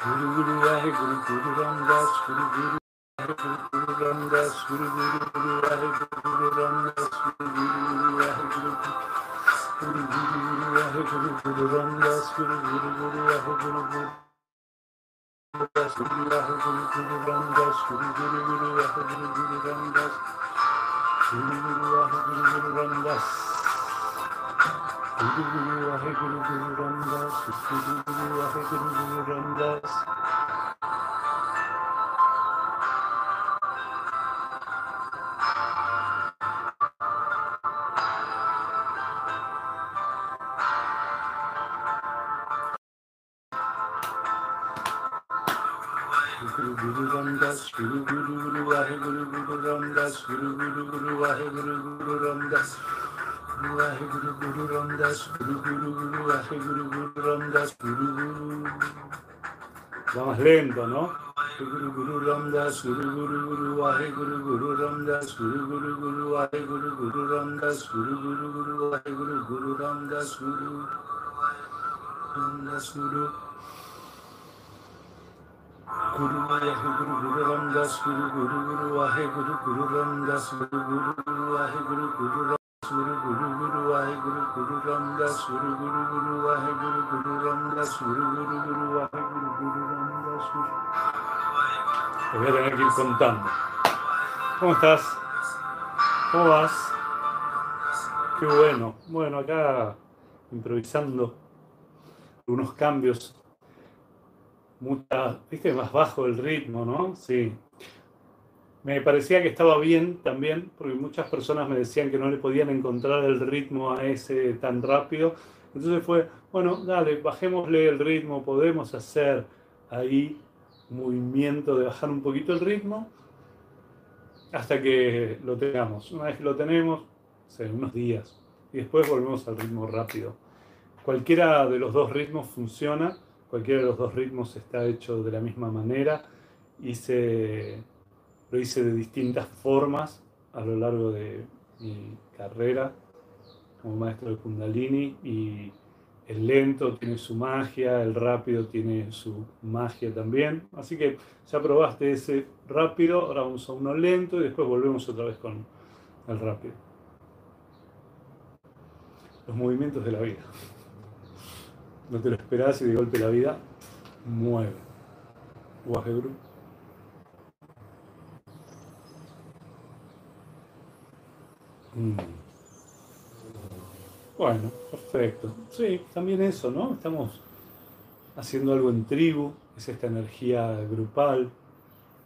Guru Guru Vahe Guru Guru Ramdas Guru Guru Guru Guru Ramdas Guru Guru Guru Vahe Guru Guru Ramdas Guru Guru Guru Vahe Guru Guru Guru Vahe Guru Guru Ramdas Guru Guru Guru Vahe Guru Guru Das Guru Vahe Guru Guru Ramdas Guru Guru Guru Vahe Guru Guru Ramdas Guru Guru Vahe Guru Guru Ramdas Guru Guru Vahe Guru Guru Ramdas Guru Guru Vahe Guru Guru Ramdas Guru Guru Guru Vahe Guru Guru Ramdas Guru Guru Va más lento, ¿no? Guru Guru Ramdas Guru Guru Guru Vahe Guru Guru Ramdas Guru Guru Guru Vahe Guru Guru Ramdas Guru Guru Guru Vahe Guru Guru Ramdas Guru Ramdas Guru Guru Vahe Guru Guru Ramdas Guru Guru Guru Vahe Guru Guru Ramdas Guru Guru Guru Vahe Guru Guru Ramdas Guru Guru Guru Vahe Guru Guru Ramdas Guru Guru Guru Vahe Guru Guru Ramdas Guru Guru Guru Vahe Guru Guru Ramdas Guru Te voy a tener que ir contando. ¿Cómo estás? ¿Cómo vas? Qué bueno. Bueno, acá improvisando unos cambios mucha, viste, más bajo el ritmo, ¿no? Sí. Me parecía que estaba bien también, porque muchas personas me decían que no le podían encontrar el ritmo a ese tan rápido. Entonces fue, bueno, dale, bajémosle el ritmo, podemos hacer ahí movimiento de bajar un poquito el ritmo hasta que lo tengamos. Una vez que lo tenemos, o unos días, y después volvemos al ritmo rápido. Cualquiera de los dos ritmos funciona Cualquiera de los dos ritmos está hecho de la misma manera. Hice, lo hice de distintas formas a lo largo de mi carrera como maestro de Kundalini y el lento tiene su magia, el rápido tiene su magia también. Así que ya probaste ese rápido, ahora vamos a uno lento y después volvemos otra vez con el rápido. Los movimientos de la vida no te lo esperás y de golpe la vida mueve. Waheguru. Mm. Bueno, perfecto. Sí, también eso, ¿no? Estamos haciendo algo en tribu, es esta energía grupal,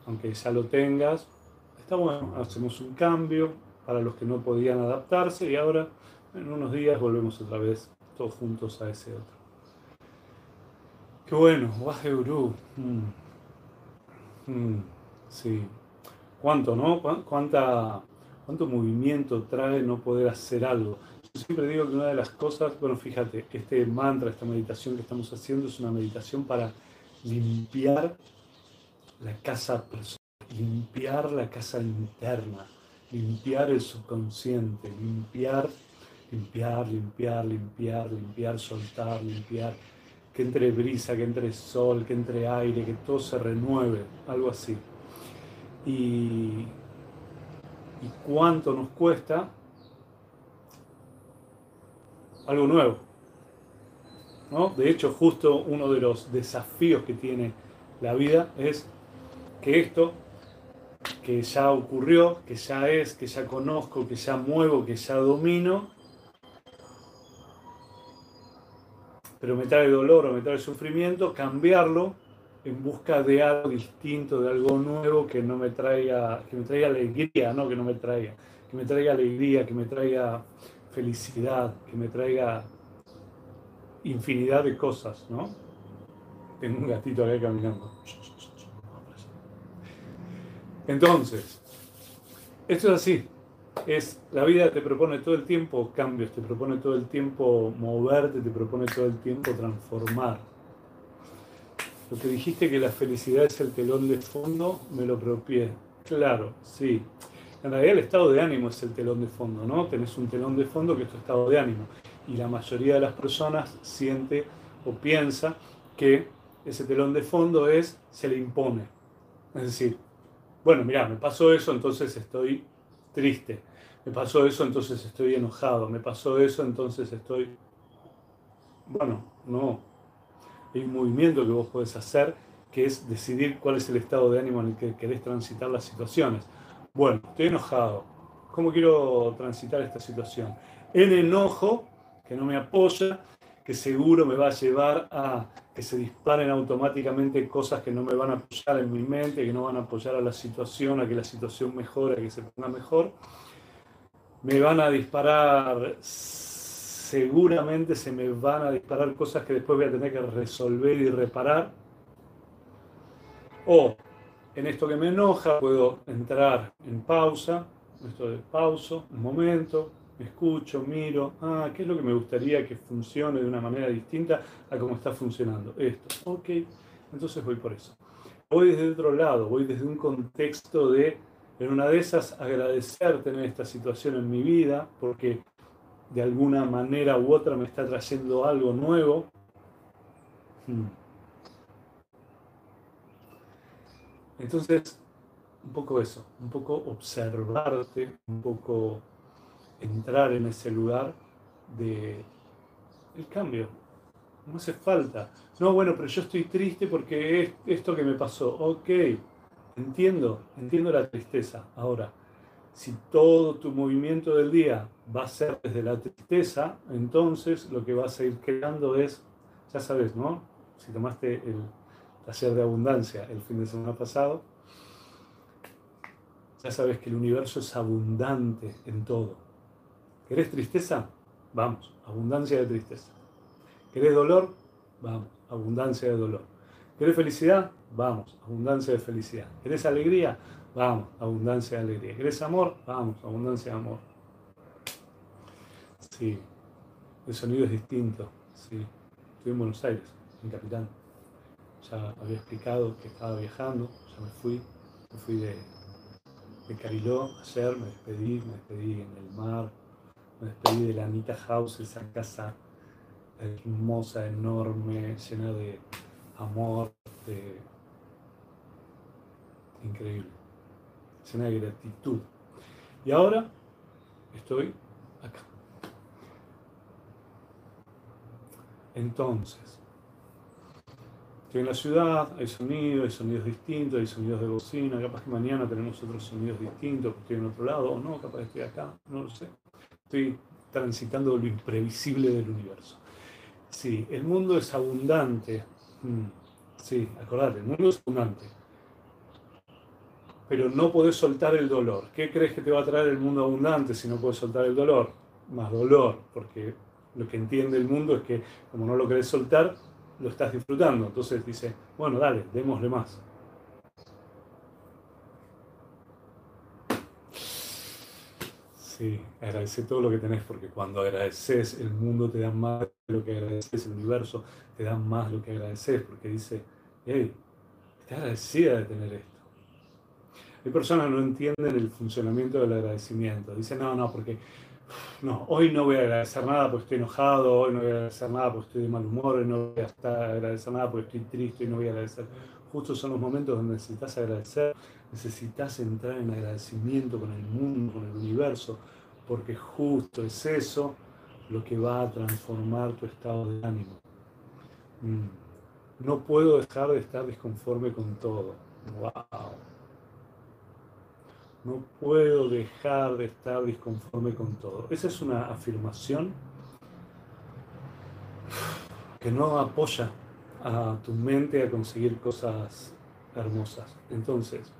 aunque ya lo tengas. Está bueno, hacemos un cambio para los que no podían adaptarse y ahora en unos días volvemos otra vez todos juntos a ese otro. Qué bueno, Waje Guru. Mm. Mm, sí. ¿Cuánto, no? ¿Cuánta, ¿Cuánto movimiento trae no poder hacer algo? Yo siempre digo que una de las cosas, bueno, fíjate, este mantra, esta meditación que estamos haciendo es una meditación para limpiar la casa personal, limpiar la casa interna, limpiar el subconsciente, limpiar, limpiar, limpiar, limpiar, limpiar, soltar, limpiar que entre brisa, que entre sol, que entre aire, que todo se renueve, algo así. Y, y cuánto nos cuesta algo nuevo. ¿no? De hecho, justo uno de los desafíos que tiene la vida es que esto que ya ocurrió, que ya es, que ya conozco, que ya muevo, que ya domino, pero me trae dolor o me trae sufrimiento, cambiarlo en busca de algo distinto, de algo nuevo que no me traiga, que me traiga alegría, no que no me traiga, que me traiga alegría, que me traiga felicidad, que me traiga infinidad de cosas, ¿no? Tengo un gatito acá caminando. Entonces, esto es así es la vida te propone todo el tiempo cambios, te propone todo el tiempo moverte, te propone todo el tiempo transformar. Lo que dijiste que la felicidad es el telón de fondo, me lo apropié. Claro, sí. En realidad el estado de ánimo es el telón de fondo, ¿no? Tenés un telón de fondo que es tu estado de ánimo. Y la mayoría de las personas siente o piensa que ese telón de fondo es, se le impone. Es decir, bueno, mira, me pasó eso, entonces estoy triste. Me pasó eso, entonces estoy enojado. Me pasó eso, entonces estoy... Bueno, no. Hay un movimiento que vos podés hacer que es decidir cuál es el estado de ánimo en el que querés transitar las situaciones. Bueno, estoy enojado. ¿Cómo quiero transitar esta situación? El enojo, que no me apoya, que seguro me va a llevar a que se disparen automáticamente cosas que no me van a apoyar en mi mente, que no van a apoyar a la situación, a que la situación mejore, a que se ponga mejor. Me van a disparar, seguramente se me van a disparar cosas que después voy a tener que resolver y reparar. O en esto que me enoja puedo entrar en pausa, esto de pauso, un momento, me escucho, miro, ah, ¿qué es lo que me gustaría que funcione de una manera distinta a cómo está funcionando? Esto, ok, entonces voy por eso. Voy desde otro lado, voy desde un contexto de, en una de esas, agradecer tener esta situación en mi vida, porque de alguna manera u otra me está trayendo algo nuevo. Hmm. Entonces, un poco eso, un poco observarte, un poco entrar en ese lugar de el cambio. No hace falta. No, bueno, pero yo estoy triste porque es esto que me pasó. Ok, entiendo, entiendo la tristeza. Ahora, si todo tu movimiento del día va a ser desde la tristeza, entonces lo que vas a ir creando es, ya sabes, ¿no? Si tomaste el taller de abundancia el fin de semana pasado, ya sabes que el universo es abundante en todo. ¿Querés tristeza? Vamos, abundancia de tristeza. ¿Querés dolor? Vamos, abundancia de dolor. ¿Querés felicidad? Vamos, abundancia de felicidad. ¿Querés alegría? Vamos, abundancia de alegría. ¿Querés amor? Vamos, abundancia de amor. Sí, el sonido es distinto. Sí, estoy en Buenos Aires, en Capitán. Ya había explicado que estaba viajando, ya me fui, me fui de, de Cariló ayer, me despedí, me despedí en el mar, me despedí de la Anita House, esa casa hermosa, enorme, llena de amor, de... increíble, llena de gratitud. Y ahora estoy acá. Entonces, estoy en la ciudad, hay sonidos, hay sonidos distintos, hay sonidos de bocina, capaz que mañana tenemos otros sonidos distintos, estoy en otro lado, o no, capaz que estoy acá, no lo sé estoy transitando lo imprevisible del universo. Sí, el mundo es abundante. Mm, sí, acordate, el mundo es abundante. Pero no podés soltar el dolor. ¿Qué crees que te va a traer el mundo abundante si no puedes soltar el dolor? Más dolor, porque lo que entiende el mundo es que como no lo querés soltar, lo estás disfrutando. Entonces dice, bueno, dale, démosle más. Sí, agradecer todo lo que tenés, porque cuando agradeces, el mundo te da más de lo que agradeces, el universo te da más lo que agradeces, porque dice, hey, estás agradecida de tener esto. Hay personas que no entienden el funcionamiento del agradecimiento. Dicen, no, no, porque no, hoy no voy a agradecer nada porque estoy enojado, hoy no voy a agradecer nada porque estoy de mal humor, hoy no voy a agradecer nada porque estoy triste y no voy a agradecer. Justo son los momentos donde necesitas agradecer, necesitas entrar en agradecimiento con el mundo, con el universo, porque justo es eso lo que va a transformar tu estado de ánimo. Mm. No puedo dejar de estar disconforme con todo. ¡Wow! No puedo dejar de estar disconforme con todo. Esa es una afirmación que no apoya a tu mente a conseguir cosas hermosas. Entonces,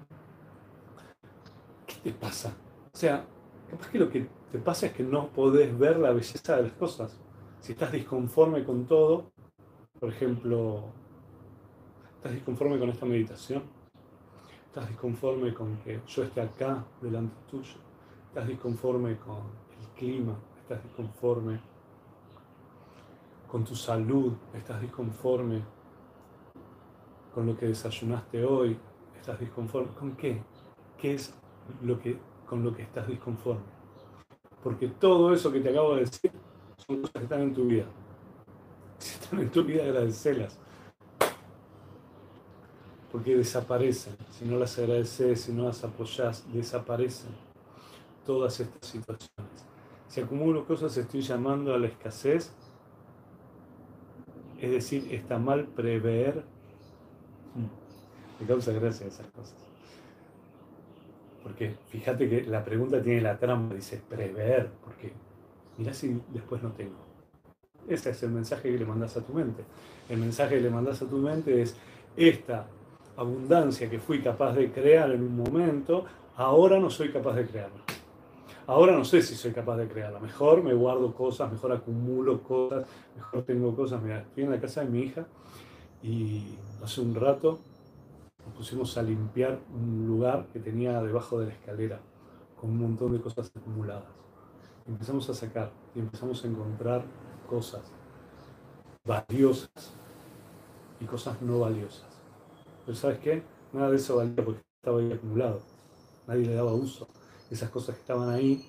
¿qué te pasa? O sea, capaz que lo que te pasa es que no podés ver la belleza de las cosas. Si estás disconforme con todo, por ejemplo, estás disconforme con esta meditación, estás disconforme con que yo esté acá delante tuyo, estás disconforme con el clima, estás disconforme con tu salud, estás disconforme con lo que desayunaste hoy, estás disconforme. ¿Con qué? ¿Qué es lo que, con lo que estás disconforme? Porque todo eso que te acabo de decir son cosas que están en tu vida. Si están en tu vida, agradecerlas. Porque desaparecen. Si no las agradeces, si no las apoyas, desaparecen todas estas situaciones. Si acumulo cosas, estoy llamando a la escasez. Es decir, está mal prever. Me causa gracia esas cosas. Porque fíjate que la pregunta tiene la trampa, dice prever, porque mira si después no tengo. Ese es el mensaje que le mandas a tu mente. El mensaje que le mandas a tu mente es esta abundancia que fui capaz de crear en un momento, ahora no soy capaz de crearla. Ahora no sé si soy capaz de crearla. Mejor me guardo cosas, mejor acumulo cosas, mejor tengo cosas. Mira, estoy en la casa de mi hija y hace un rato nos pusimos a limpiar un lugar que tenía debajo de la escalera con un montón de cosas acumuladas. empezamos a sacar y empezamos a encontrar cosas valiosas y cosas no valiosas. Pero ¿sabes qué? Nada de eso valía porque estaba ahí acumulado. Nadie le daba uso. Esas cosas que estaban ahí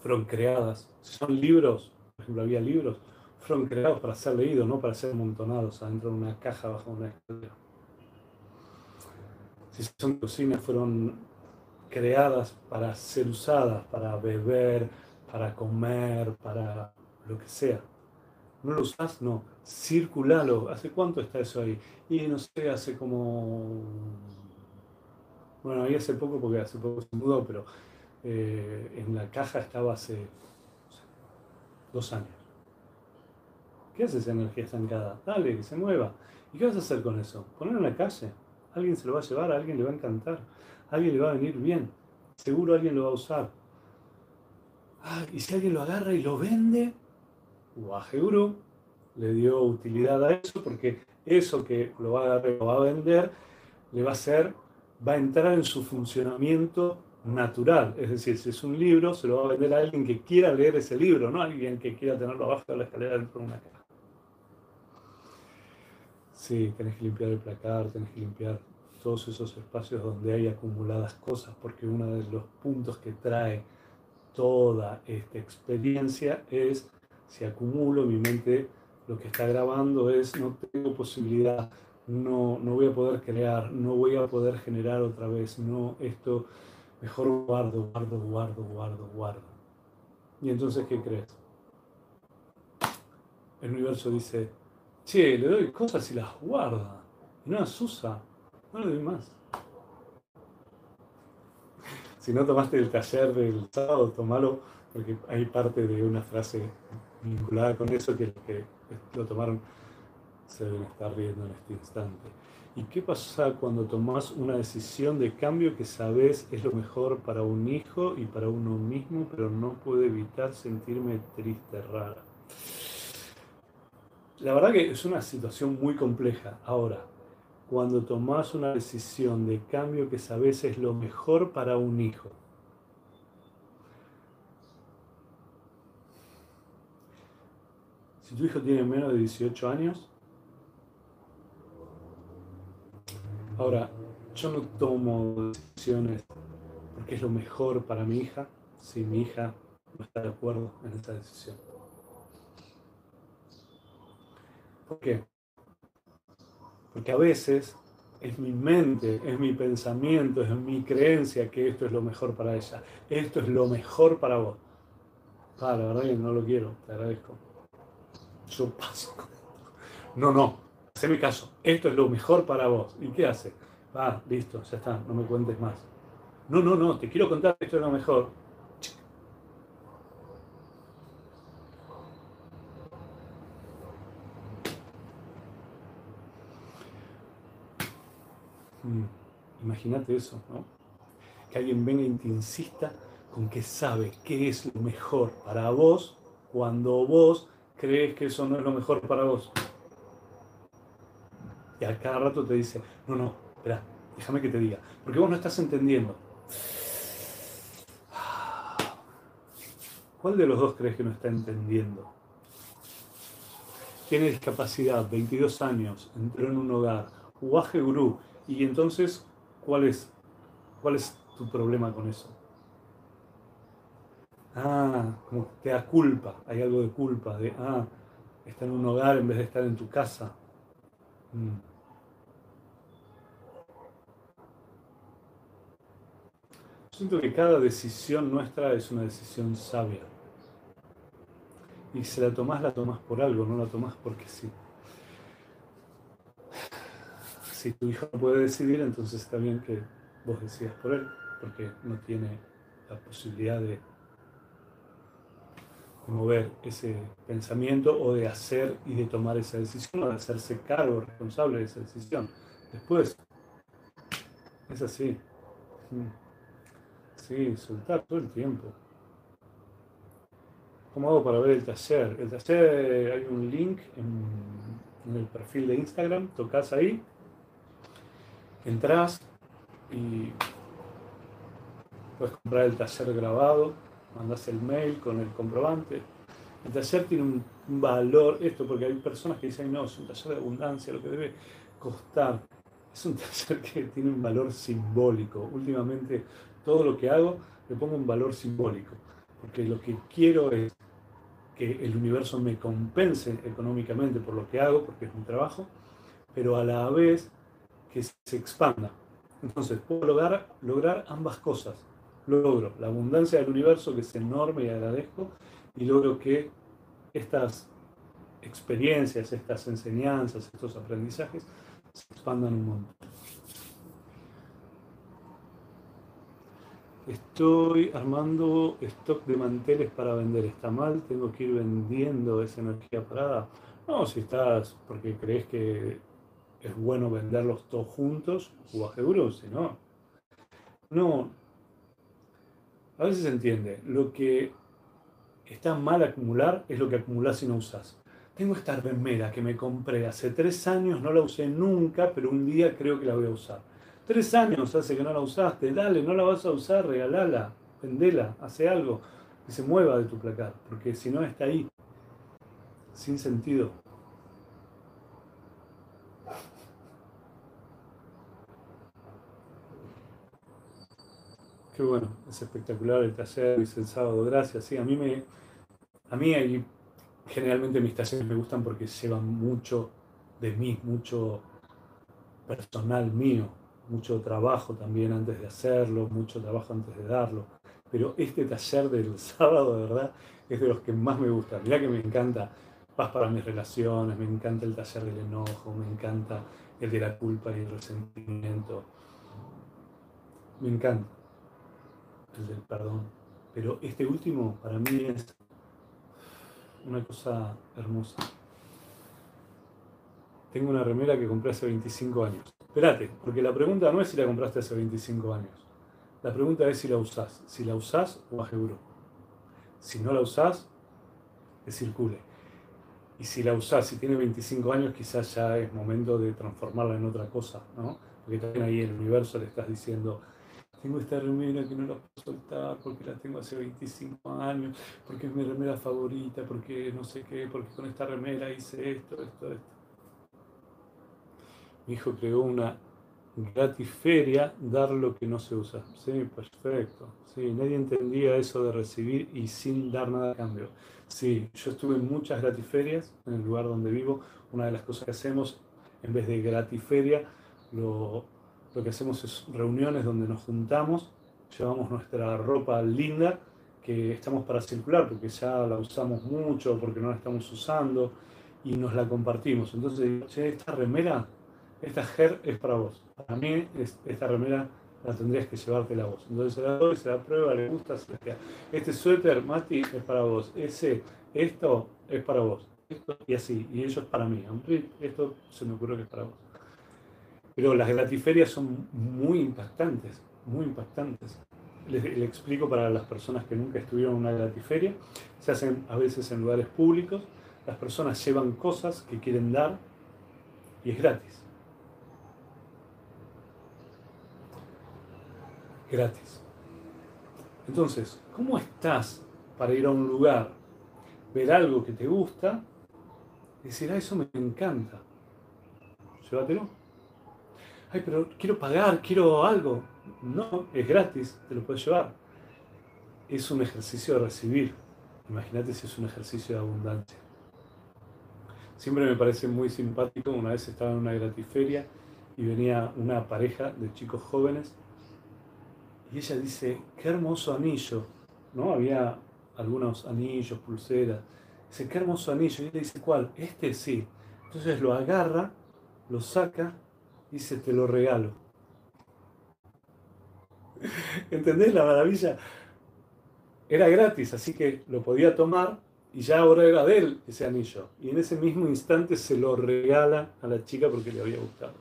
fueron creadas. son libros, por ejemplo, había libros, fueron creados para ser leídos, no para ser amontonados adentro de una caja bajo una escalera si son cocinas, fueron creadas para ser usadas, para beber, para comer, para lo que sea. ¿No lo usas? No. Circulalo. ¿Hace cuánto está eso ahí? Y no sé, hace como... Bueno, ahí hace poco, porque hace poco se mudó, pero eh, en la caja estaba hace dos años. ¿Qué hace esa energía estancada? Dale, que se mueva. ¿Y qué vas a hacer con eso? Ponerlo en la calle alguien se lo va a llevar, a alguien le va a encantar, a alguien le va a venir bien, seguro alguien lo va a usar. Ah, y si alguien lo agarra y lo vende, Guru le dio utilidad a eso porque eso que lo va a agarrar lo va a vender le va a hacer, va a entrar en su funcionamiento natural. Es decir, si es un libro, se lo va a vender a alguien que quiera leer ese libro, no a alguien que quiera tenerlo abajo de la escalera dentro de una caja. Sí, tenés que limpiar el placar, tenés que limpiar todos esos espacios donde hay acumuladas cosas, porque uno de los puntos que trae toda esta experiencia es, si acumulo, mi mente lo que está grabando es, no tengo posibilidad, no, no voy a poder crear, no voy a poder generar otra vez, no, esto, mejor guardo, guardo, guardo, guardo, guardo. Y entonces, ¿qué crees? El universo dice, Che, le doy cosas y las guarda. Y no las usa. No le doy más. Si no tomaste el taller del sábado, tomalo, porque hay parte de una frase vinculada con eso que los que lo tomaron se deben estar riendo en este instante. ¿Y qué pasa cuando tomas una decisión de cambio que sabes es lo mejor para un hijo y para uno mismo, pero no puedo evitar sentirme triste, rara? La verdad que es una situación muy compleja. Ahora, cuando tomas una decisión de cambio que sabes es lo mejor para un hijo, si tu hijo tiene menos de 18 años, ahora, yo no tomo decisiones porque es lo mejor para mi hija si mi hija no está de acuerdo en esa decisión. ¿Por qué? Porque a veces es mi mente, es mi pensamiento, es mi creencia que esto es lo mejor para ella. Esto es lo mejor para vos. Ah, la verdad que no lo quiero, te agradezco. Yo paso. No, no, mi caso. Esto es lo mejor para vos. ¿Y qué hace? Ah, listo, ya está, no me cuentes más. No, no, no, te quiero contar esto es lo mejor. Mm, imagínate eso, ¿no? Que alguien venga y te insista con que sabe qué es lo mejor para vos cuando vos crees que eso no es lo mejor para vos. Y a cada rato te dice, no, no, espera, déjame que te diga, porque vos no estás entendiendo. ¿Cuál de los dos crees que no está entendiendo? Tiene discapacidad, 22 años, entró en un hogar, Uaje Gurú, y entonces, ¿cuál es, ¿cuál es tu problema con eso? ah, como te da culpa, hay algo de culpa, de, ah, está en un hogar en vez de estar en tu casa. Mm. Siento que cada decisión nuestra es una decisión sabia. Y si la tomás, la tomás por algo, no la tomás porque sí. Si tu hijo no puede decidir, entonces está bien que vos decidas por él, porque no tiene la posibilidad de mover ese pensamiento o de hacer y de tomar esa decisión o de hacerse cargo responsable de esa decisión. Después, es así. Sí, soltar todo el tiempo. ¿Cómo hago para ver el taller? El taller, hay un link en, el perfil de Instagram, tocas ahí, entras y puedes comprar el taller grabado, mandas el mail con el comprobante. El taller tiene un, valor, esto porque hay personas que dicen, no, es un taller de abundancia, lo que debe costar. Es un taller que tiene un valor simbólico. Últimamente todo lo que hago le pongo un valor simbólico, porque lo que quiero es que el universo me compense económicamente por lo que hago, porque es mi trabajo, pero a la vez que se expanda. Entonces, puedo lograr, lograr ambas cosas. Logro la abundancia del universo, que es enorme y agradezco, y logro que estas experiencias, estas enseñanzas, estos aprendizajes se expandan un montón. Estoy armando stock de manteles para vender. ¿Está mal? ¿Tengo que ir vendiendo esa energía parada? No, si estás porque crees que es bueno venderlos todos juntos, o a si no. No. A veces se entiende. Lo que está mal acumular es lo que acumulas y no usas. Tengo esta remera que me compré hace tres años, no la usé nunca, pero un día creo que la voy a usar Tres años hace que no la usaste, dale, no la vas a usar, regalala, vendela, hace algo que se mueva de tu placar, porque si no está ahí, sin sentido. Qué bueno, es espectacular el taller, dice el sábado, gracias. Sí, a mí me, a mí generalmente mis talleres me gustan porque llevan mucho de mí, mucho personal mío, mucho trabajo también antes de hacerlo, mucho trabajo antes de darlo. Pero este taller del sábado, de verdad, es de los que más me gusta. Mirá que me encanta paz para mis relaciones, me encanta el taller del enojo, me encanta el de la culpa y el resentimiento. Me encanta el del perdón. Pero este último para mí es una cosa hermosa. Tengo una remera que compré hace 25 años. Espérate, porque la pregunta no es si la compraste hace 25 años. La pregunta es si la usás. Si la usás aseguro. Si no la usás, que circule. Y si la usás, si tiene 25 años, quizás ya es momento de transformarla en otra cosa, ¿no? Porque también ahí el universo le estás diciendo, tengo esta remera que no la puedo soltar porque la tengo hace 25 años, porque es mi remera favorita, porque no sé qué, porque con esta remera hice esto, esto, esto mi hijo creó una gratiferia, dar lo que no se usa. Sí, perfecto. Sí, nadie entendía eso de recibir y sin dar nada a cambio. Sí, yo estuve en muchas gratiferias en el lugar donde vivo. Una de las cosas que hacemos, en vez de gratiferia, lo, lo que hacemos es reuniones donde nos juntamos, llevamos nuestra ropa linda que estamos para circular porque ya la usamos mucho, porque no la estamos usando y nos la compartimos. Entonces, che, esta remera esta GER es para vos. Para mí, esta remera la tendrías que llevarte la voz. Entonces se la doy, se la prueba, le gusta, se la Este suéter, Mati, es para vos. Ese, esto es para vos. Y así, y ello es para mí. Esto se me ocurrió que es para vos. Pero las gratiferias son muy impactantes, muy impactantes. Les, explico para las personas que nunca estuvieron en una gratiferia. Se hacen a veces en lugares públicos. Las personas llevan cosas que quieren dar y es gratis. gratis. Entonces, ¿cómo estás para ir a un lugar, ver algo que te gusta y decir, ah, eso me encanta? Llévatelo. Ay, pero quiero pagar, quiero algo. No, es gratis, te lo puedes llevar. Es un ejercicio de recibir. Imagínate si es un ejercicio de abundancia. Siempre me parece muy simpático. Una vez estaba en una gratiferia y venía una pareja de chicos jóvenes Y ella dice, qué hermoso anillo, ¿no? Había algunos anillos, pulseras. Dice, qué hermoso anillo. Y él dice, ¿cuál? Este sí. Entonces lo agarra, lo saca dice, te lo regalo. ¿Entendés la maravilla? Era gratis, así que lo podía tomar y ya ahora era de él ese anillo. Y en ese mismo instante se lo regala a la chica porque le había gustado.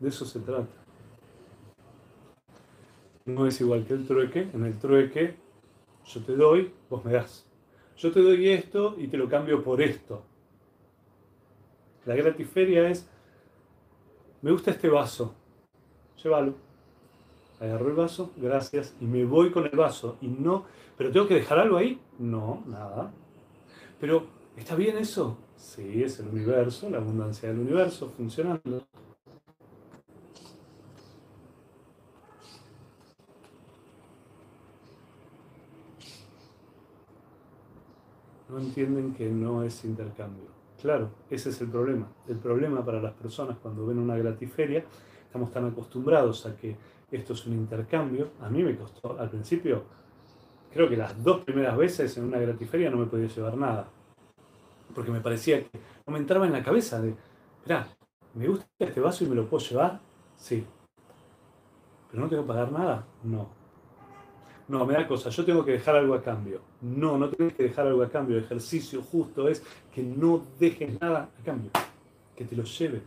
De eso se trata. No es igual que el trueque. En el trueque yo te doy, vos me das. Yo te doy esto y te lo cambio por esto. La gratiferia es, me gusta este vaso, llévalo. Agarro el vaso, gracias, y me voy con el vaso. Y no, pero tengo que dejar algo ahí. No, nada. Pero, ¿está bien eso? Sí, es el universo, la abundancia del universo funcionando. No entienden que no es intercambio. Claro, ese es el problema. El problema para las personas cuando ven una gratiferia, estamos tan acostumbrados a que esto es un intercambio. A mí me costó al principio, creo que las dos primeras veces en una gratiferia no me podía llevar nada. Porque me parecía que no me entraba en la cabeza de, mira, ¿me gusta este vaso y me lo puedo llevar? Sí. ¿Pero no tengo que pagar nada? No. No, me da cosa, yo tengo que dejar algo a cambio. No, no tienes que dejar algo a cambio. El ejercicio justo es que no dejes nada a cambio, que te lo lleves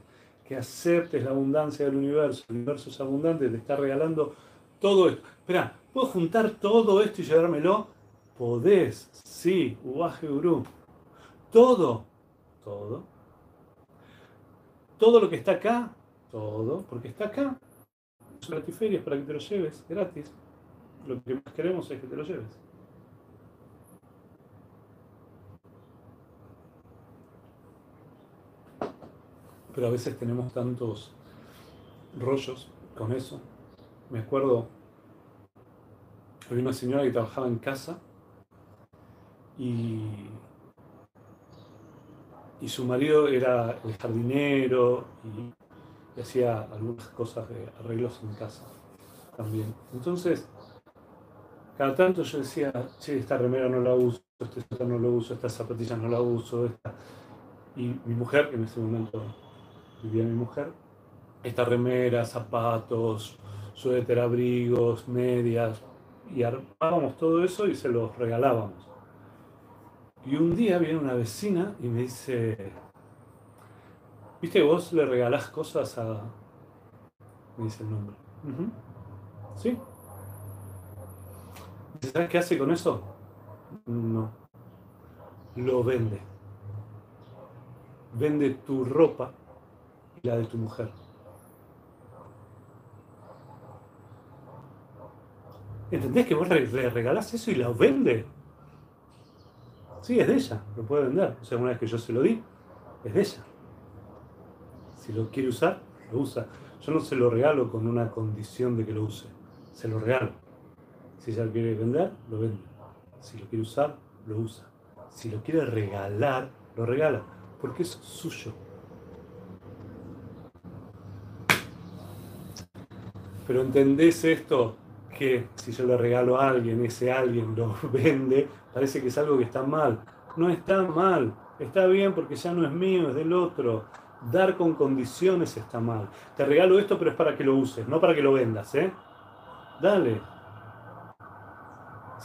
que aceptes la abundancia del universo. El universo es abundante, te está regalando todo esto. Espera, ¿puedo juntar todo esto y llevármelo? Podés, sí, Ubaje Guru. Todo, todo. Todo lo que está acá, todo, porque está acá. Gratiferias para que te lo lleves, gratis. Lo que más queremos es que te lo lleves. pero a veces tenemos tantos rollos con eso. Me acuerdo, había una señora que trabajaba en casa y, y su marido era el jardinero y, hacía algunas cosas de arreglos en casa también. Entonces, cada tanto yo decía, che, esta remera no la uso, este no lo uso, esta zapatilla no la uso, esta. Y mi mujer, que en ese momento vivía mi mujer, esta remera, zapatos, suéter, abrigos, medias, y armábamos todo eso y se los regalábamos. Y un día viene una vecina y me dice, ¿viste vos le regalás cosas a... me dice el nombre. ¿Sí? ¿Sabes qué hace con eso? No. Lo vende. Vende tu ropa la de tu mujer. ¿Entendés que vos le regalás eso y la vende? Sí, es de ella, lo puede vender. O sea, una vez que yo se lo di, es de ella. Si lo quiere usar, lo usa. Yo no se lo regalo con una condición de que lo use. Se lo regalo. Si ella lo quiere vender, lo vende. Si lo quiere usar, lo usa. Si lo quiere regalar, lo regala. Porque es suyo. Pero entendés esto, que si yo le regalo a alguien, ese alguien lo vende, parece que es algo que está mal. No está mal, está bien porque ya no es mío, es del otro. Dar con condiciones está mal. Te regalo esto, pero es para que lo uses, no para que lo vendas, ¿eh? Dale.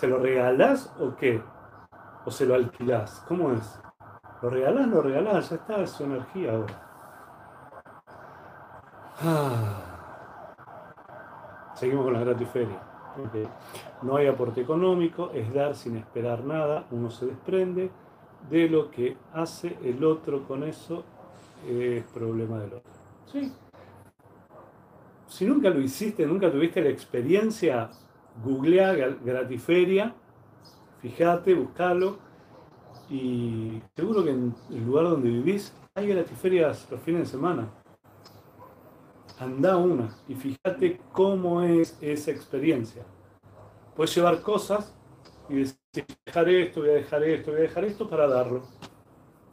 ¿Se lo regalas o qué? ¿O se lo alquilás? ¿Cómo es? ¿Lo regalás? Lo regalás, ya está, es su energía ahora. Ah. Seguimos con la gratiferia. No hay aporte económico, es dar sin esperar nada, uno se desprende de lo que hace el otro con eso, es problema del otro. ¿Sí? Si nunca lo hiciste, nunca tuviste la experiencia, googlea gratiferia, fíjate, buscalo, y seguro que en el lugar donde vivís hay gratiferias los fines de semana anda una y fíjate cómo es esa experiencia. Puedes llevar cosas y decir, dejar esto, voy a dejar esto, voy a dejar esto para darlo.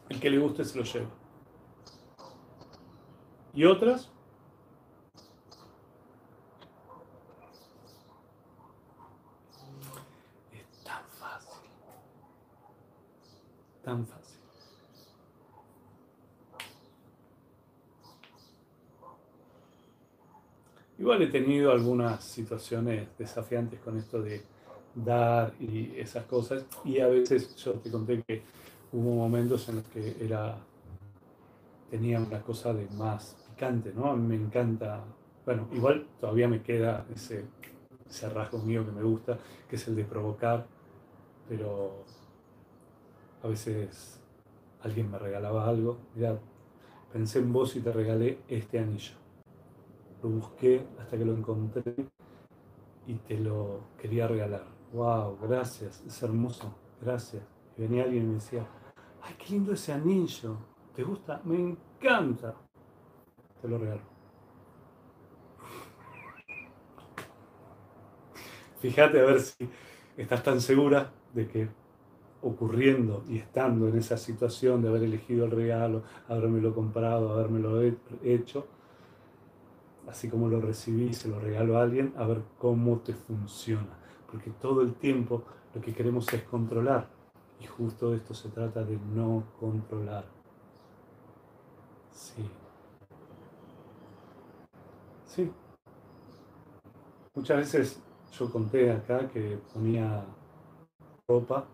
El que le guste se lo lleva. Y otras, tan fácil. Igual he tenido algunas situaciones desafiantes con esto de dar y esas cosas. Y a veces yo te conté que hubo momentos en los que era tenía una cosa de más picante, ¿no? Me encanta, bueno, igual todavía me queda ese, ese rasgo mío que me gusta, que es el de provocar, pero a veces alguien me regalaba algo, mira, pensé en vos y te regalé este anillo. Lo busqué hasta que lo encontré y te lo quería regalar. Wow, gracias, es hermoso, gracias. Y venía alguien y me decía, ay, qué lindo ese anillo, ¿te gusta? Me encanta. Te lo regalo. Fíjate a ver si estás tan segura de que ocurriendo y estando en esa situación de haber elegido el regalo, habérmelo comprado, habérmelo hecho, así como lo recibí, se lo regalo a alguien, a ver cómo te funciona. Porque todo el tiempo lo que queremos es controlar. Y justo esto se trata de no controlar. Sí. Sí. Muchas veces yo conté acá que ponía ropa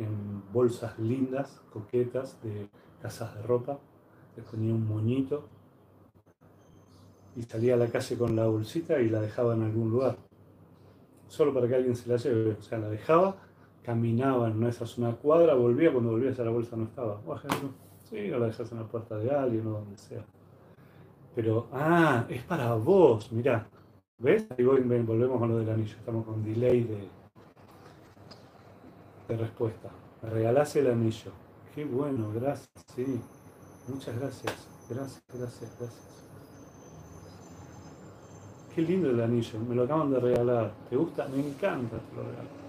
en bolsas lindas, coquetas, de casas de ropa. Le ponía un moñito y salía a la calle con la bolsita y la dejaba en algún lugar. Solo para que alguien se la lleve. O sea, la dejaba, caminaba en esa zona cuadra, volvía, cuando volvía ya la bolsa no estaba. Sí, o la dejas en la puerta de alguien o donde sea. Pero, ah, es para vos, mirá. ¿Ves? Ahí volvemos con lo del anillo. Estamos con delay de, de respuesta. Me regalás el anillo. Qué bueno, gracias, sí. Muchas gracias. Gracias, gracias, gracias. Qué lindo el anillo, me lo acaban de regalar. ¿Te gusta? Me encanta, te lo regalo.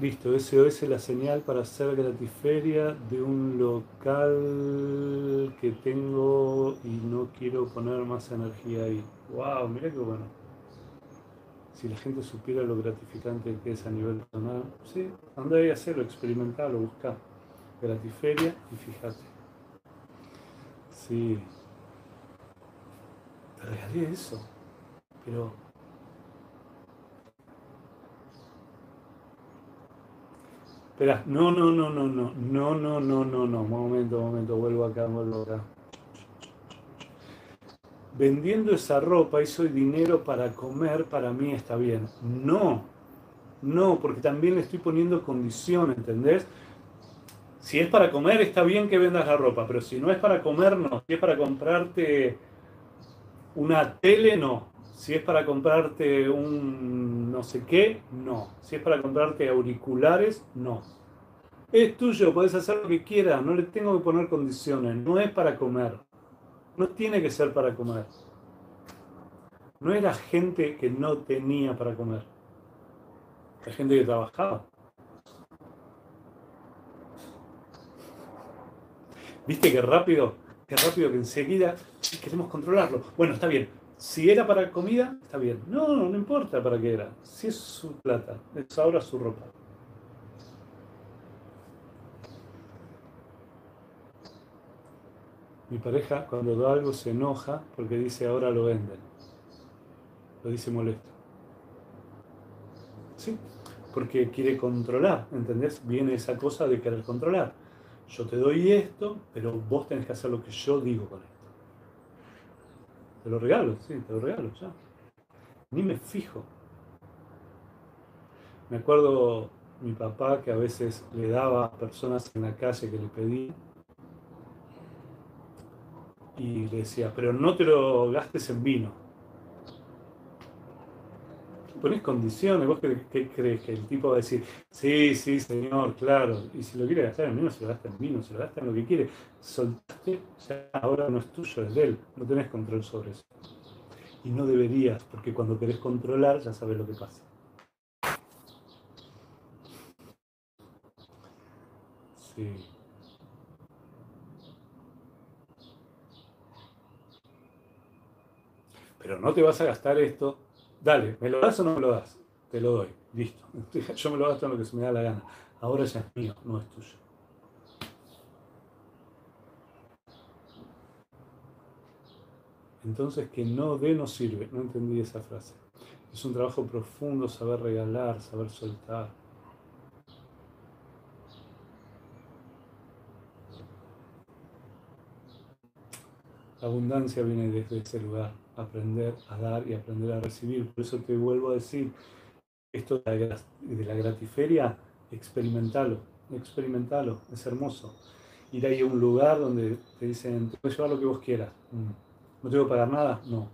Listo, SOS la señal para hacer gratiferia de un local que tengo y no quiero poner más energía ahí. ¡Wow! Mira qué bueno. Si la gente supiera lo gratificante que es a nivel personal, sí, anda ahí a hacerlo, experimentarlo, buscar. Gratiferia y fíjate. Sí, regalé eso. Pero Espera, no, no, no, no, no, no, no, no, no, no, momento, momento, vuelvo acá, vuelvo acá. Vendiendo esa ropa y soy dinero para comer, para mí está bien. No, no, porque también le estoy poniendo condición, ¿entendés? Si es para comer, está bien que vendas la ropa, pero si no es para comer, no. Si es para comprarte una tele, no. Si es para comprarte un no sé qué, no. Si es para comprarte auriculares, no. Es tuyo, puedes hacer lo que quieras, no le tengo que poner condiciones, no es para comer. No tiene que ser para comer. No era gente que no tenía para comer. Era gente que trabajaba. ¿Viste qué rápido? Qué rápido que enseguida queremos controlarlo. Bueno, está bien. Si era para comida, está bien. No, no, no importa para qué era. Si es su plata, es ahora su ropa. Mi pareja cuando da algo se enoja porque dice ahora lo venden. Lo dice molesto. ¿Sí? Porque quiere controlar, ¿entendés? Viene esa cosa de querer controlar. Yo te doy esto, pero vos tenés que hacer lo que yo digo con esto. Te lo regalo, sí, te lo regalo, ya. Ni me fijo. Me acuerdo mi papá que a veces le daba a personas en la calle que le pedían y le decía, pero no te lo gastes en vino pones condiciones, vos qué, crees que el tipo va a decir, sí, sí, señor, claro, y si lo quiere gastar en vino, se lo gasta en vino, se lo gasta en lo que quiere, soltaste, ya ahora no es tuyo, es de él, no tenés control sobre eso. Y no deberías, porque cuando querés controlar ya sabes lo que pasa. Sí. Pero no te vas a gastar esto Dale, ¿me lo das o no me lo das? Te lo doy. Listo. Yo me lo gasto en lo que se me da la gana. Ahora ya es mío, no es tuyo. Entonces que no dé no sirve. No entendí esa frase. Es un trabajo profundo saber regalar, saber soltar. La abundancia viene desde ese lugar, aprender a dar y aprender a recibir. Por eso te vuelvo a decir, esto de la gratiferia, experimentalo, experimentalo, es hermoso. Ir ahí a un lugar donde te dicen, te puedes llevar lo que vos quieras. Mm. ¿No tengo que pagar nada? No.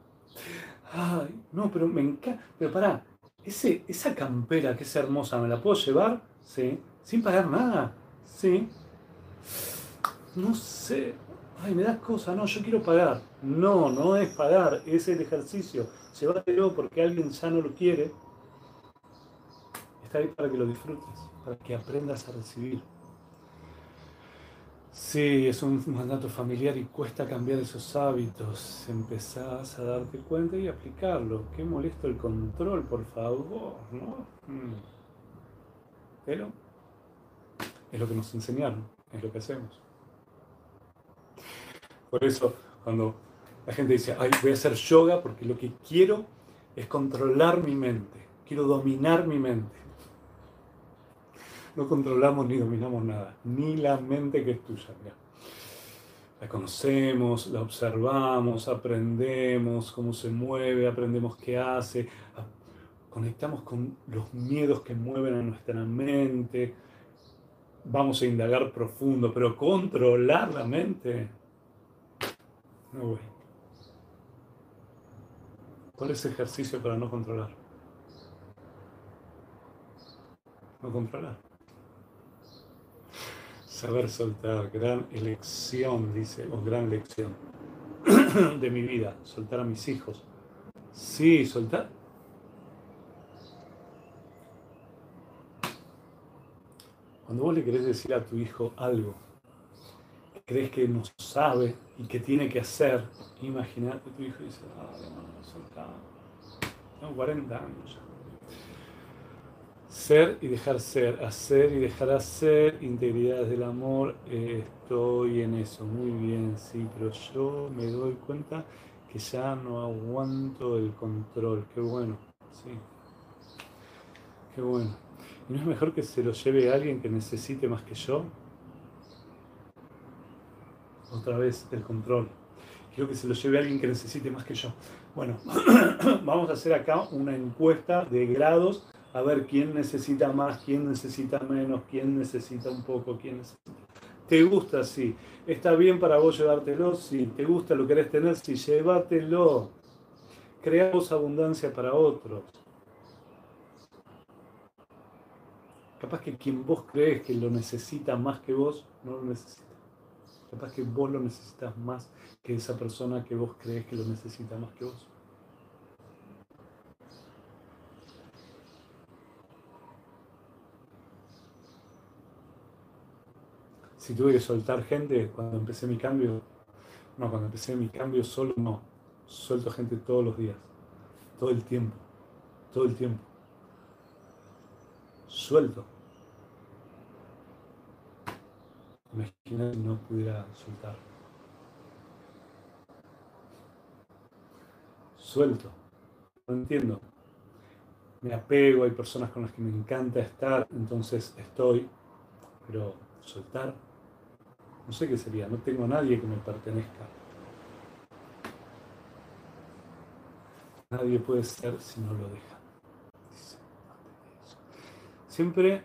Ay, no, pero me encanta. Pero pará, ese, esa campera que es hermosa, ¿me la puedo llevar? Sí. Sin pagar nada. Sí. No sé. Ay, me das cosas. No, yo quiero pagar. No, no es pagar, es el ejercicio. Llévatelo porque alguien ya no lo quiere está ahí para que lo disfrutes, para que aprendas a recibir. Sí, es un mandato familiar y cuesta cambiar esos hábitos. Empezás a darte cuenta y aplicarlo. Qué molesto el control, por favor, ¿no? Mm. Pero es lo que nos enseñaron, es lo que hacemos. Por eso, cuando la gente dice, ay, voy a hacer yoga porque lo que quiero es controlar mi mente, quiero dominar mi mente no controlamos ni dominamos nada, ni la mente que es tuya. La conocemos, la observamos, aprendemos cómo se mueve, aprendemos qué hace, conectamos con los miedos que mueven a nuestra mente, vamos a indagar profundo, pero controlar la mente, no voy. ¿Cuál es el ejercicio para no controlar? No controlar. Saber soltar, gran elección, dice, o gran lección de mi vida, soltar a mis hijos. Sí, soltar. Cuando vos le querés decir a tu hijo algo, crees que no sabe y que tiene que hacer, imagínate tu hijo dice, ah, no, soltar. Tengo 40 años ya. Ser y dejar ser, hacer y dejar hacer, integridad del amor, estoy en eso, muy bien, sí, pero yo me doy cuenta que ya no aguanto el control, qué bueno, sí, qué bueno. ¿Y no es mejor que se lo lleve a alguien que necesite más que yo? Otra vez el control. Quiero que se lo lleve a alguien que necesite más que yo. Bueno, vamos a hacer acá una encuesta de grados a ver quién necesita más, quién necesita menos, quién necesita un poco, quién necesita. ¿Te gusta? Sí. ¿Está bien para vos llevártelo? Sí. ¿Te gusta? ¿Lo querés tener? Sí. Llévatelo. Creamos abundancia para otros. Capaz que quien vos crees que lo necesita más que vos, no lo necesita. Capaz que vos lo necesitas más que esa persona que vos crees que lo necesita más que vos. si tuve que soltar gente cuando empecé mi cambio, no, cuando empecé mi cambio solo no, suelto gente todos los días, todo el tiempo, todo el tiempo. Suelto. Imagina si no pudiera soltar. Suelto. No entiendo. Me apego, hay personas con las que me encanta estar, entonces estoy, pero soltar no sé qué sería, no tengo a nadie que me pertenezca. Nadie puede ser si no lo deja. Siempre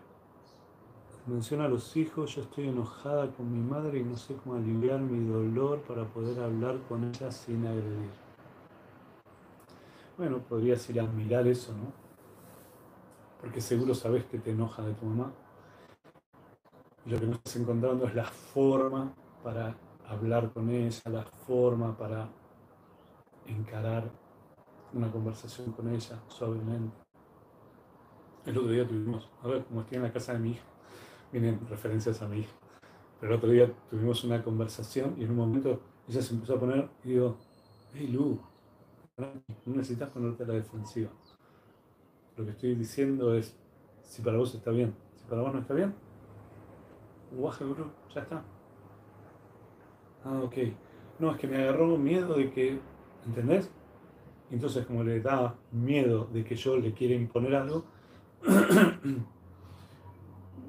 menciona a los hijos, yo estoy enojada con mi madre y no sé cómo aliviar mi dolor para poder hablar con ella sin agredir. Bueno, podrías ir a mirar eso, ¿no? Porque seguro sabes que te enoja de tu mamá lo que nos estás encontrando es la forma para hablar con ella, la forma para encarar una conversación con ella suavemente. El otro día tuvimos, a ver, como estoy en la casa de mi hija, vienen referencias a mi hija, pero el otro día tuvimos una conversación y en un momento ella se empezó a poner y digo, hey Lu, no necesitas ponerte a la defensiva. Lo que estoy diciendo es, Si para vos está bien. Si para vos no está bien, guaje gurú, ya está. Ah, ok. No, es que me agarró miedo de que, ¿entendés? Entonces, como le da miedo de que yo le quiera imponer algo,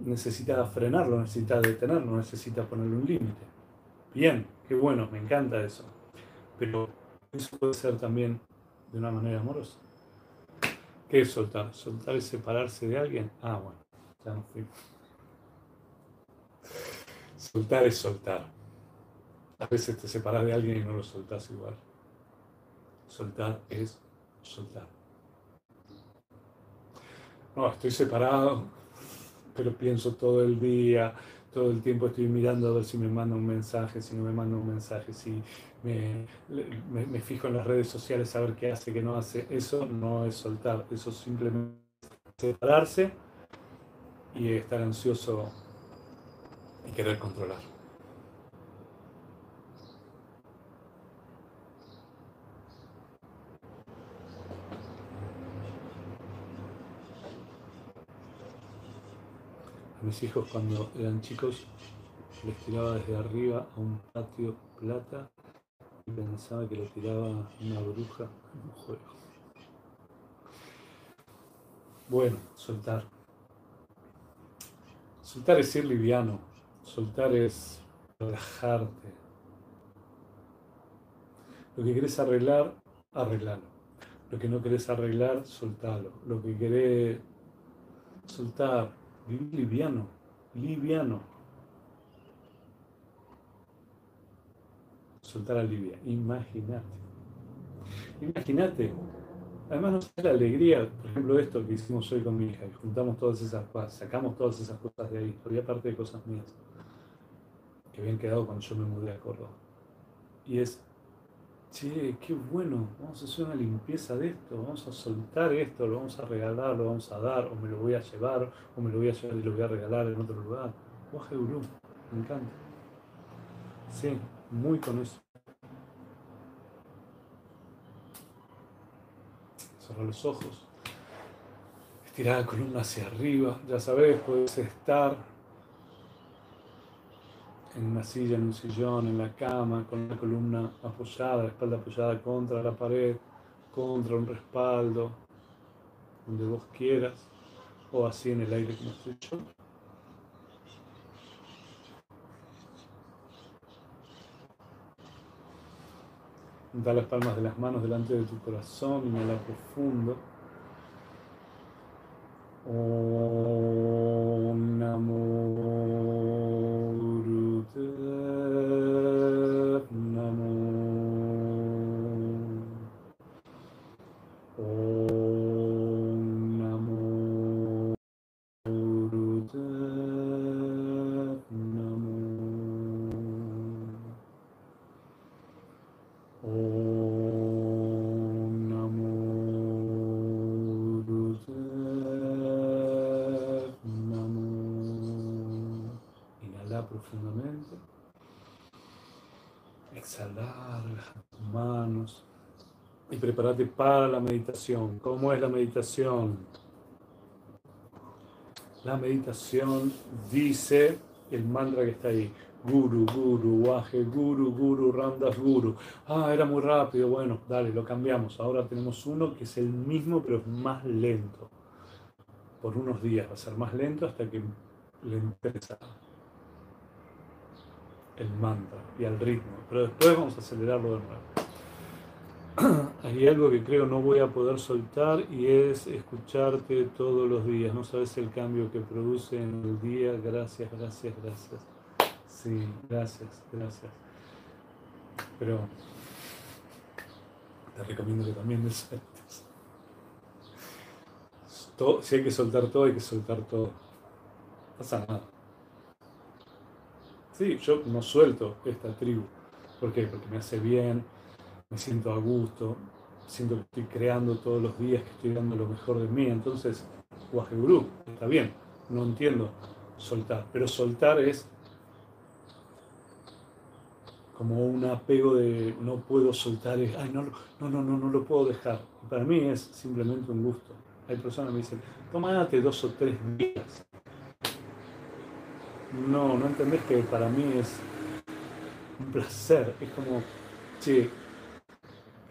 necesita frenarlo, necesita detenerlo, necesita ponerle un límite. Bien, qué bueno, me encanta eso. Pero eso puede ser también de una manera amorosa. ¿Qué es soltar? ¿Soltar es separarse de alguien? Ah, bueno, ya no fui. Soltar es soltar. A veces te separas de alguien y no lo soltás igual. Soltar es soltar. No, estoy separado, pero pienso todo el día, todo el tiempo estoy mirando a ver si me manda un mensaje, si no me manda un mensaje, si me, me, fijo en las redes sociales a ver qué hace, qué no hace. Eso no es soltar, eso es simplemente separarse y estar ansioso y querer controlar. Mis hijos cuando eran chicos les tiraba desde arriba a un patio plata y pensaba que le tiraba una bruja en un juego. Bueno, soltar. Soltar es ir liviano, soltar es relajarte. Lo que querés arreglar, arreglalo. Lo que no querés arreglar, soltalo. Lo que querés soltar, Vivir liviano, liviano. Soltar a Livia, imagínate. Imagínate. Además no sé la alegría, por ejemplo, esto que hicimos hoy con mi hija, juntamos todas esas cosas, sacamos todas esas cosas de ahí, había parte de cosas mías que habían quedado cuando yo me mudé a Córdoba. Y es che, qué bueno, vamos a hacer una limpieza de esto, vamos a soltar esto, lo vamos a regalar, lo vamos a dar, o me lo voy a llevar, o me lo voy a llevar y lo voy a regalar en otro lugar. Guaje Gurú, me encanta. Sí, muy con eso. Cerrar los ojos, estirar la columna hacia arriba, ya sabes, puedes estar en una silla, en un sillón, en la cama, con la columna apoyada, la espalda apoyada contra la pared, contra un respaldo, donde vos quieras, o así en el aire como estoy yo. Da las palmas de las manos delante de tu corazón, inhala profundo. Om prepárate para la meditación. ¿Cómo es la meditación? La meditación dice el mantra que está ahí. Guru, Guru, Waje, Guru, Guru, Ramdas, Guru. Ah, era muy rápido. Bueno, dale, lo cambiamos. Ahora tenemos uno que es el mismo, pero es más lento. Por unos días va a ser más lento hasta que le interesa el mantra y al ritmo. Pero después vamos a acelerarlo de nuevo hay algo que creo no voy a poder soltar y es escucharte todos los días. No sabes el cambio que produce en el día. Gracias, gracias, gracias. Sí, gracias, gracias. Pero te recomiendo que también me si hay que soltar todo, hay que soltar todo. No pasa nada. Sí, yo no suelto esta tribu. ¿Por qué? Porque me hace bien, me siento a gusto, siento que estoy creando todos los días, que estoy dando lo mejor de mí. Entonces, Guru, está bien, no entiendo soltar, pero soltar es como un apego de no puedo soltar, ay, no, no, no, no, no lo puedo dejar. para mí es simplemente un gusto. Hay personas que me dicen, tómate dos o tres días. No, no entendés que para mí es un placer. Es como, che,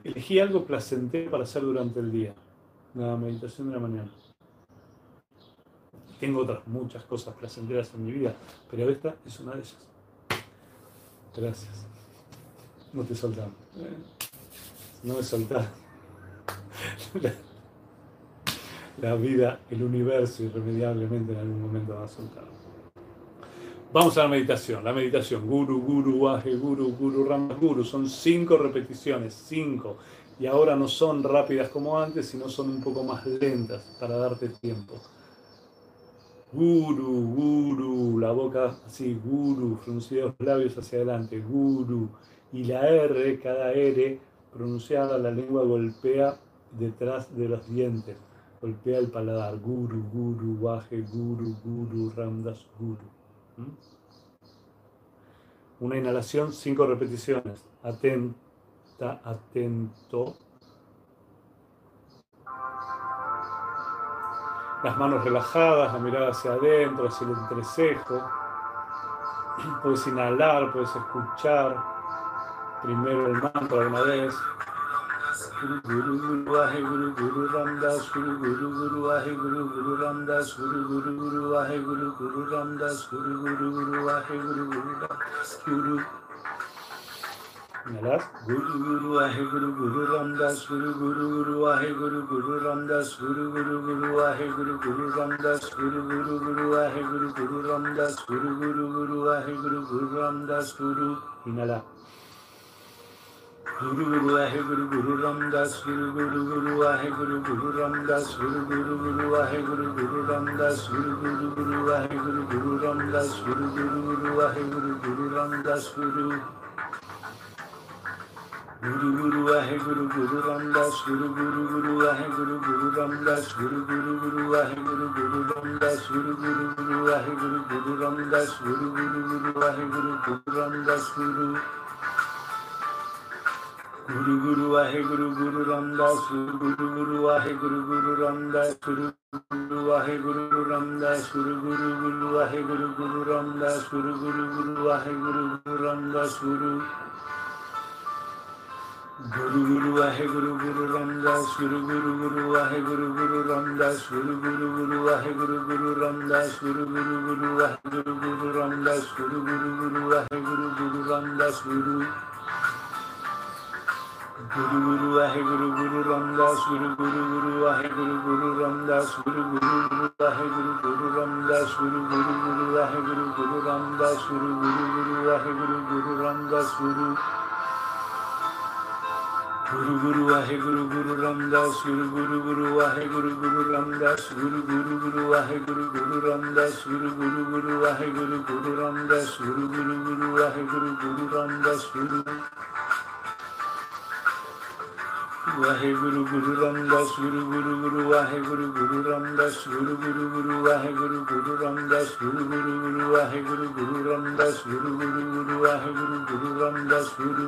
elegí algo placentero para hacer durante el día. La meditación de la mañana. Tengo otras muchas cosas placenteras en mi vida, pero esta es una de ellas. Gracias. No te soltamos. No me soltás. La, vida, el universo, irremediablemente en algún momento va a soltar. Vamos a la meditación. La meditación. Guru, guru, waje, guru, guru, rama, guru. Son cinco repeticiones. Cinco. Y ahora no son rápidas como antes, sino son un poco más lentas para darte tiempo. Guru, guru, la boca así, guru, fruncidos los labios hacia adelante, guru. Y la R, cada R pronunciada, la lengua golpea detrás de los dientes, golpea el paladar. Guru, guru, baje, guru, guru, ramdas, guru. Una inhalación, cinco repeticiones. Atenta, atento. Las manos relajadas, la mirada hacia adentro, hacia el entrecejo. Puedes inhalar, puedes escuchar primero el mantra una vez. ਗੁਰੂ ਗੁਰੂ ਗੁਰੂ ਵਾਹਿਗੁਰੂ ਗੁਰੂ ਰਾਮਦਾਸ ਗੁਰੂ ਗੁਰੂ ਗੁਰੂ ਵਾਹਿਗੁਰੂ ਗੁਰੂ ਰਾਮਦਾਸ ਗੁਰੂ ਗੁਰੂ ਗੁਰੂ ਵਾਹਿਗੁਰੂ ਗੁਰੂ ਰਾਮਦਾਸ ਗੁਰੂ ਗੁਰੂ ਗੁਰੂ ਵਾਹਿਗੁਰੂ ਗੁਰੂ ਰਾਮਦਾਸ ਗੁਰੂ मेरा गुरु गुरु आहे गुरु गुरु रामदास गुरु गुरु गुरु आहे गुरु गुरु रामदास गुरु गुरु गुरु आहे गुरु गुरु रामदास गुरु गुरु गुरु आहे गुरु गुरु रामदास गुरु गुरु गुरु आहे गुरु गुरु रामदास गुरु मेरा Guru Ramdas Guru Inhala. Guru Guru Wahe Guru Guru Ramdas Guru Guru Guru Wahe Guru Guru Ramdas Guru Guru Guru Wahe Guru Guru Ramdas Guru Guru Guru Wahe Guru Guru Ramdas Guru Guru Guru Wahe Guru Guru Ramdas Guru Guru Guru Wahe Guru Guru Ramdas Guru Guru Guru Wahe Guru Guru Ramdas Guru Guru Guru Wahe Guru Guru Ramdas Guru Guru Guru Wahe Guru Guru Ramdas Guru Guru Guru Wahe Guru Guru Ramdas Guru Guru Guru Wahe Guru Guru Ramdas Guru Guru Guru Wahe Guru Guru Ramdas Guru Guru Wahe Guru Ramdas Guru Guru Guru Wahe Guru Guru Ramdas Guru Guru Guru Wahe Guru Guru Ramdas Guru Guru Guru Wahe Guru Guru Ramdas Guru Guru Guru Wahe Guru Guru Guru Guru Guru Ramdas Guru Guru Guru Wahe Guru Ramdas Guru Guru Guru Wahe Guru Ramdas Guru Guru Guru Wahe Guru Ramdas Guru Guru Guru Wahe Guru Ramdas Guru Guru Guru Wahe Guru Ramdas Guru Guru Guru Wahe Guru Ramdas Guru Guru Guru Wahe Guru Ramdas Guru Guru Guru Wahe Guru Ramdas Guru Guru Guru Wahe Guru Guru Ramdas Guru Guru Guru Wahe Guru Guru Ramdas Guru Guru Guru Wahe Guru Guru Ramdas Guru Guru Guru Wahe Guru Guru Ramdas Guru Wahe Guru Guru Ramdas Guru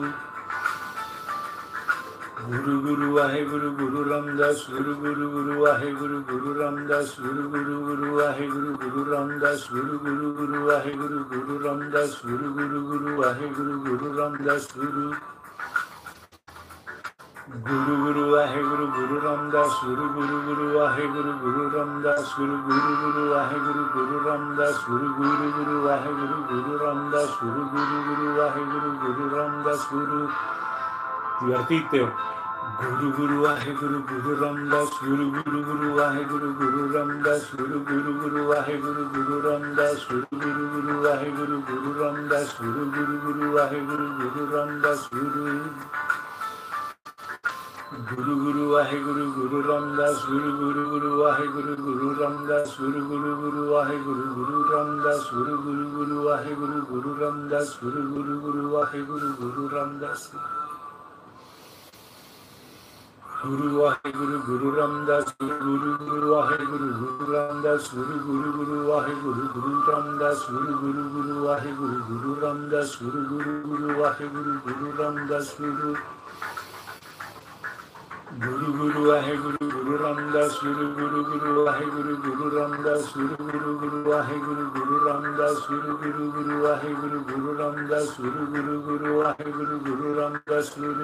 Guru Guru Wahe Guru Guru Ramdas Guru Guru Guru Wahe Guru Guru Ramdas Guru Guru Guru Wahe Guru Guru Ramdas Guru Guru Guru Wahe Guru Guru Ramdas Guru Guru Guru Wahe Guru Guru Guru ਵਾਹਿਗੁਰੂ ਗੁਰੂ ਰਾਮਦਾਸ Guru Guru Guru ਵਾਹਿਗੁਰੂ ਗੁਰੂ ਰਾਮਦਾਸ Guru Guru Guru ਵਾਹਿਗੁਰੂ ਗੁਰੂ ਰਾਮਦਾਸ Guru Guru Guru ਵਾਹਿਗੁਰੂ ਗੁਰੂ ਰਾਮਦਾਸ Guru Guru Guru ਵਾਹਿਗੁਰੂ ਗੁਰੂ ਰਾਮਦਾਸ Guru divertirte Guru Guru Vaheguru Guru Ramdas Guru Guru Guru Vaheguru Guru Ramdas Guru Guru Guru Vaheguru Guru Ramdas Guru Guru Guru Vaheguru Guru Ramdas Guru Guru Guru Vaheguru Guru Ramdas Guru Guru Guru Waheguru Guru Ramdas Guru Guru Guru Waheguru Guru Ramdas Guru Guru Guru Waheguru Guru Ramdas Guru Guru Guru Waheguru Guru Ramdas Guru Guru Guru Waheguru Guru Ramdas Guru Waheguru Guru Ramdas Guru Guru Guru Waheguru Guru Ramdas Guru Guru Guru Waheguru Guru Ramdas Guru Guru Guru Waheguru Guru Ramdas Guru Guru Guru Waheguru Guru Ramdas Guru Guru Guru Guru Guru Guru Guru Guru Ramdas Guru Guru Guru Wahe Guru Guru Ramdas Guru Guru Guru Guru Ramdas Guru Guru Guru Wahe Guru Guru Guru Ahe Guru Guru Ramdas Guru Guru Guru Ahe Guru Ahe Guru Guru Ramdas Guru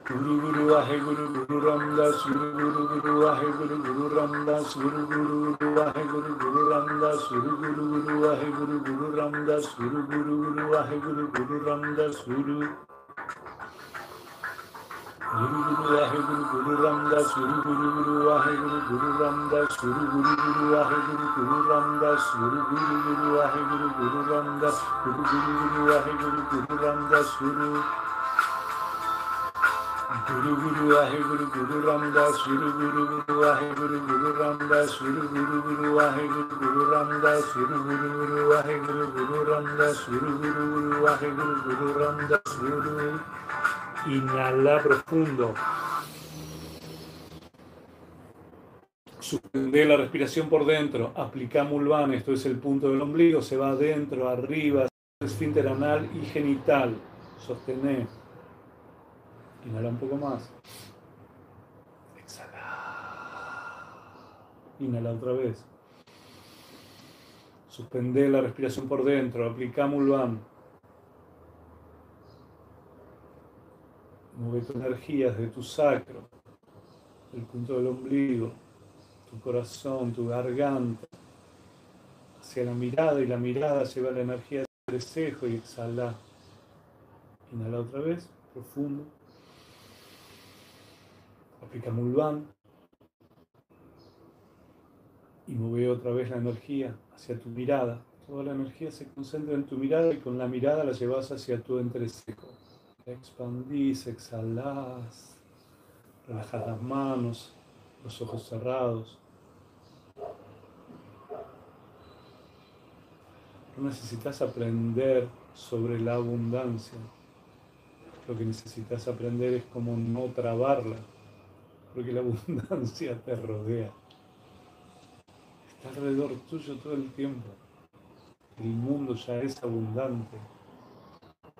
Guru Guru Ahe Guru Ahe Guru Guru Ahe Guru Ramdas Guru Guru Guru Ahe Guru Guru Ramdas Guru Guru Guru Ahe Guru Guru Ramdas Guru Guru Guru Ahe Guru Guru Ramdas Guru Guru Guru Ahe Guru Guru Ramdas Guru Guru Guru Ahe Guru Guru Ramdas Guru Guru Guru Ahe Guru Guru Ramdas Guru Guru Guru Ahe Guru Guru Ramdas Guru Guru Guru Ahe Guru Guru Ramdas Guru Guru Guru Ahe Guru Guru Ramdas Guru Guru Guru Ahe Guru Guru Ramdas Guru Guru Guru Ahe Guru Guru Ramdas Guru Guru Guru Ahe Guru Guru Ramdas Guru Guru Guru Ahe Guru Guru Ramdas Guru Guru Guru Ahe Guru Guru Ramdas Guru Inhala profundo. Suspende la respiración por dentro. Aplica Mulvan, esto es el punto del ombligo, se va adentro, arriba, esfínter anal y genital. Sostener. Inhala un poco más. Exhala. Inhala otra vez. Suspende la respiración por dentro. Aplica Mulvan. Mueve tu energía desde tu sacro, el punto del ombligo, tu corazón, tu garganta, hacia la mirada y la mirada lleva la energía del cejo y exhala. Inhala otra vez, profundo. Aplica Mulvan. Y mueve otra vez la energía hacia tu mirada. Toda la energía se concentra en tu mirada y con la mirada la llevas hacia tu entrecejo. Expandís, exhalás, relajás las manos, los ojos cerrados. No necesitas aprender sobre la abundancia. Lo que necesitas aprender es cómo no trabarla, porque la abundancia te rodea. Está alrededor tuyo todo el tiempo. El mundo ya es abundante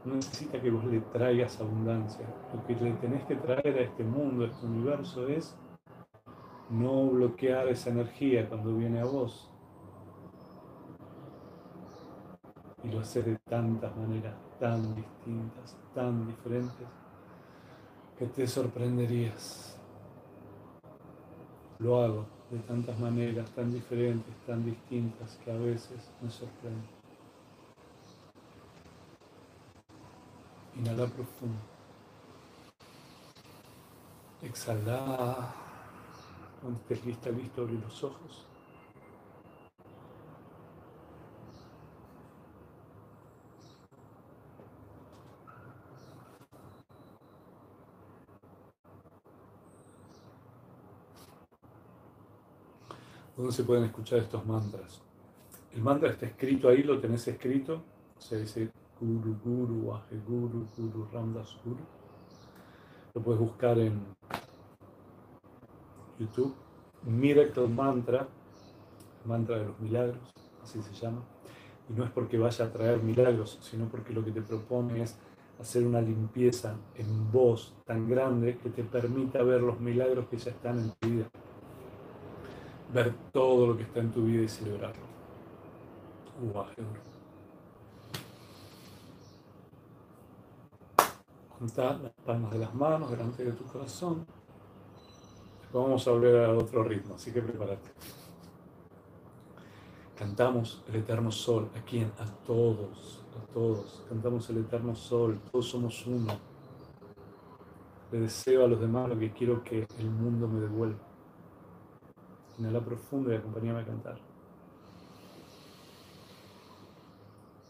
no necesita que vos le traigas abundancia. Lo que le tenés que traer a este mundo, a este universo, es no bloquear esa energía cuando viene a vos. Y lo haces de tantas maneras, tan distintas, tan diferentes, que te sorprenderías. Lo hago de tantas maneras, tan diferentes, tan distintas, que a veces me sorprende. Inhala profundo. Exhala. Cuando estés lista, listo, abre los ojos. ¿Dónde se pueden escuchar estos mantras? El mantra está escrito ahí, lo tenés escrito. Se dice Guru Guru, Aje Guru, Guru Ramdas Guru. Lo puedes buscar en YouTube. Miracle Mantra, mantra de los milagros, así se llama. Y no es porque vaya a traer milagros, sino porque lo que te propone es hacer una limpieza en voz tan grande que te permita ver los milagros que ya están en tu vida. Ver todo lo que está en tu vida y celebrarlo. Junta las palmas de las manos delante de tu corazón. Vamos a volver a otro ritmo, así que prepárate. Cantamos el eterno sol. ¿A quién? A todos, a todos. Cantamos el eterno sol. Todos somos uno. Le deseo a los demás lo que quiero que el mundo me devuelva. Inhala profundo y acompáñame a cantar.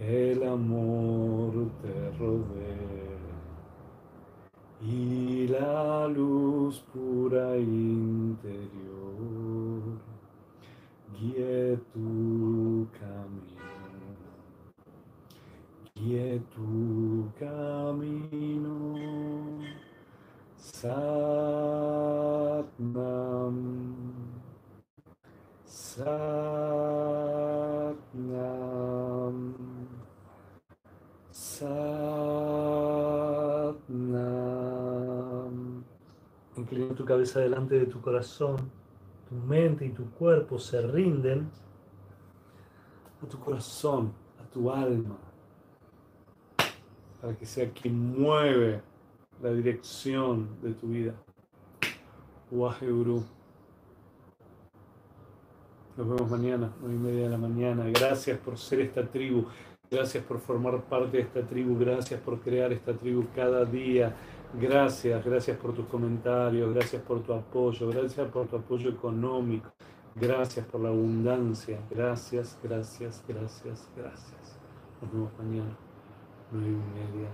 el amor te rodea y la luz pura interior guíe tu camino, guíe tu camino, Satnam, Satnam. Inclina tu cabeza delante de tu corazón tu mente y tu cuerpo se rinden a tu corazón, a tu alma, para que sea quien mueve la dirección de tu vida. Waje Guru. Nos vemos mañana, nueve y media de la mañana. Gracias por ser esta tribu. Gracias por formar parte de esta tribu. Gracias por crear esta tribu cada día. Gracias, gracias por tus comentarios, gracias por tu apoyo, gracias por tu apoyo económico, gracias por la abundancia, gracias, gracias, gracias, gracias. Nos vemos mañana, nueve y media